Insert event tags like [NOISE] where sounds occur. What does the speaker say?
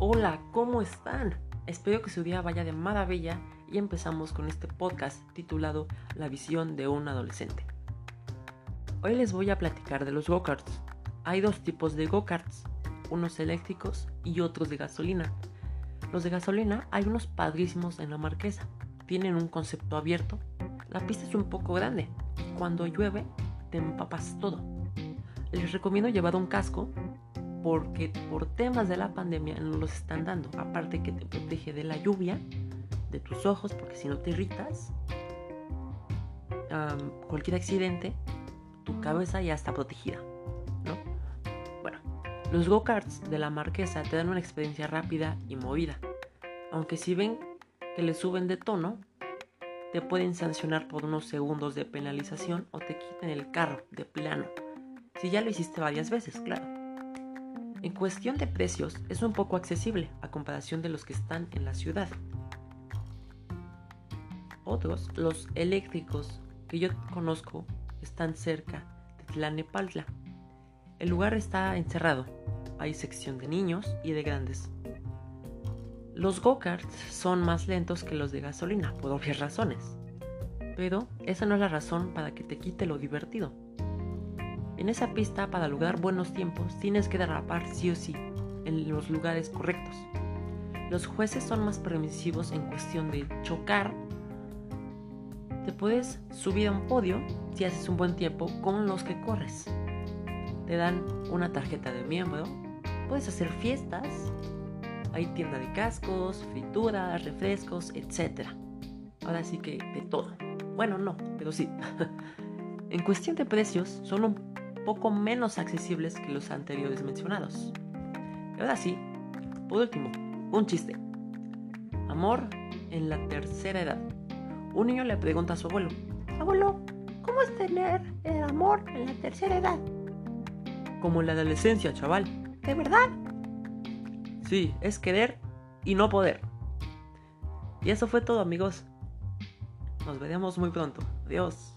Hola, ¿cómo están? Espero que su día vaya de maravilla y empezamos con este podcast titulado La visión de un adolescente. Hoy les voy a platicar de los go-karts. Hay dos tipos de go-karts, unos eléctricos y otros de gasolina. Los de gasolina hay unos padrísimos en la marquesa. Tienen un concepto abierto. La pista es un poco grande. Cuando llueve, te empapas todo. Les recomiendo llevar un casco porque por temas de la pandemia no los están dando. Aparte que te protege de la lluvia, de tus ojos, porque si no te irritas, cualquier accidente, tu cabeza ya está protegida. ¿no? Bueno, los go-karts de la marquesa te dan una experiencia rápida y movida. Aunque si ven que le suben de tono, te pueden sancionar por unos segundos de penalización o te quiten el carro de plano. Si ya lo hiciste varias veces, claro. En cuestión de precios, es un poco accesible a comparación de los que están en la ciudad. Otros, los eléctricos que yo conozco, están cerca de Tlanepantla. El lugar está encerrado. Hay sección de niños y de grandes. Los go-karts son más lentos que los de gasolina, por obvias razones. Pero esa no es la razón para que te quite lo divertido. En esa pista, para lograr buenos tiempos, tienes que derrapar sí o sí en los lugares correctos. Los jueces son más permisivos en cuestión de chocar. Te puedes subir a un podio si haces un buen tiempo con los que corres. Te dan una tarjeta de miembro. Puedes hacer fiestas. Hay tienda de cascos, frituras, refrescos, etc. Ahora sí que de todo. Bueno, no, pero sí. [LAUGHS] en cuestión de precios, son un poco menos accesibles que los anteriores mencionados. Y ahora sí, por último, un chiste. Amor en la tercera edad. Un niño le pregunta a su abuelo, abuelo, ¿cómo es tener el amor en la tercera edad? Como en la adolescencia, chaval. ¿De verdad? Sí, es querer y no poder. Y eso fue todo amigos. Nos veremos muy pronto. Adiós.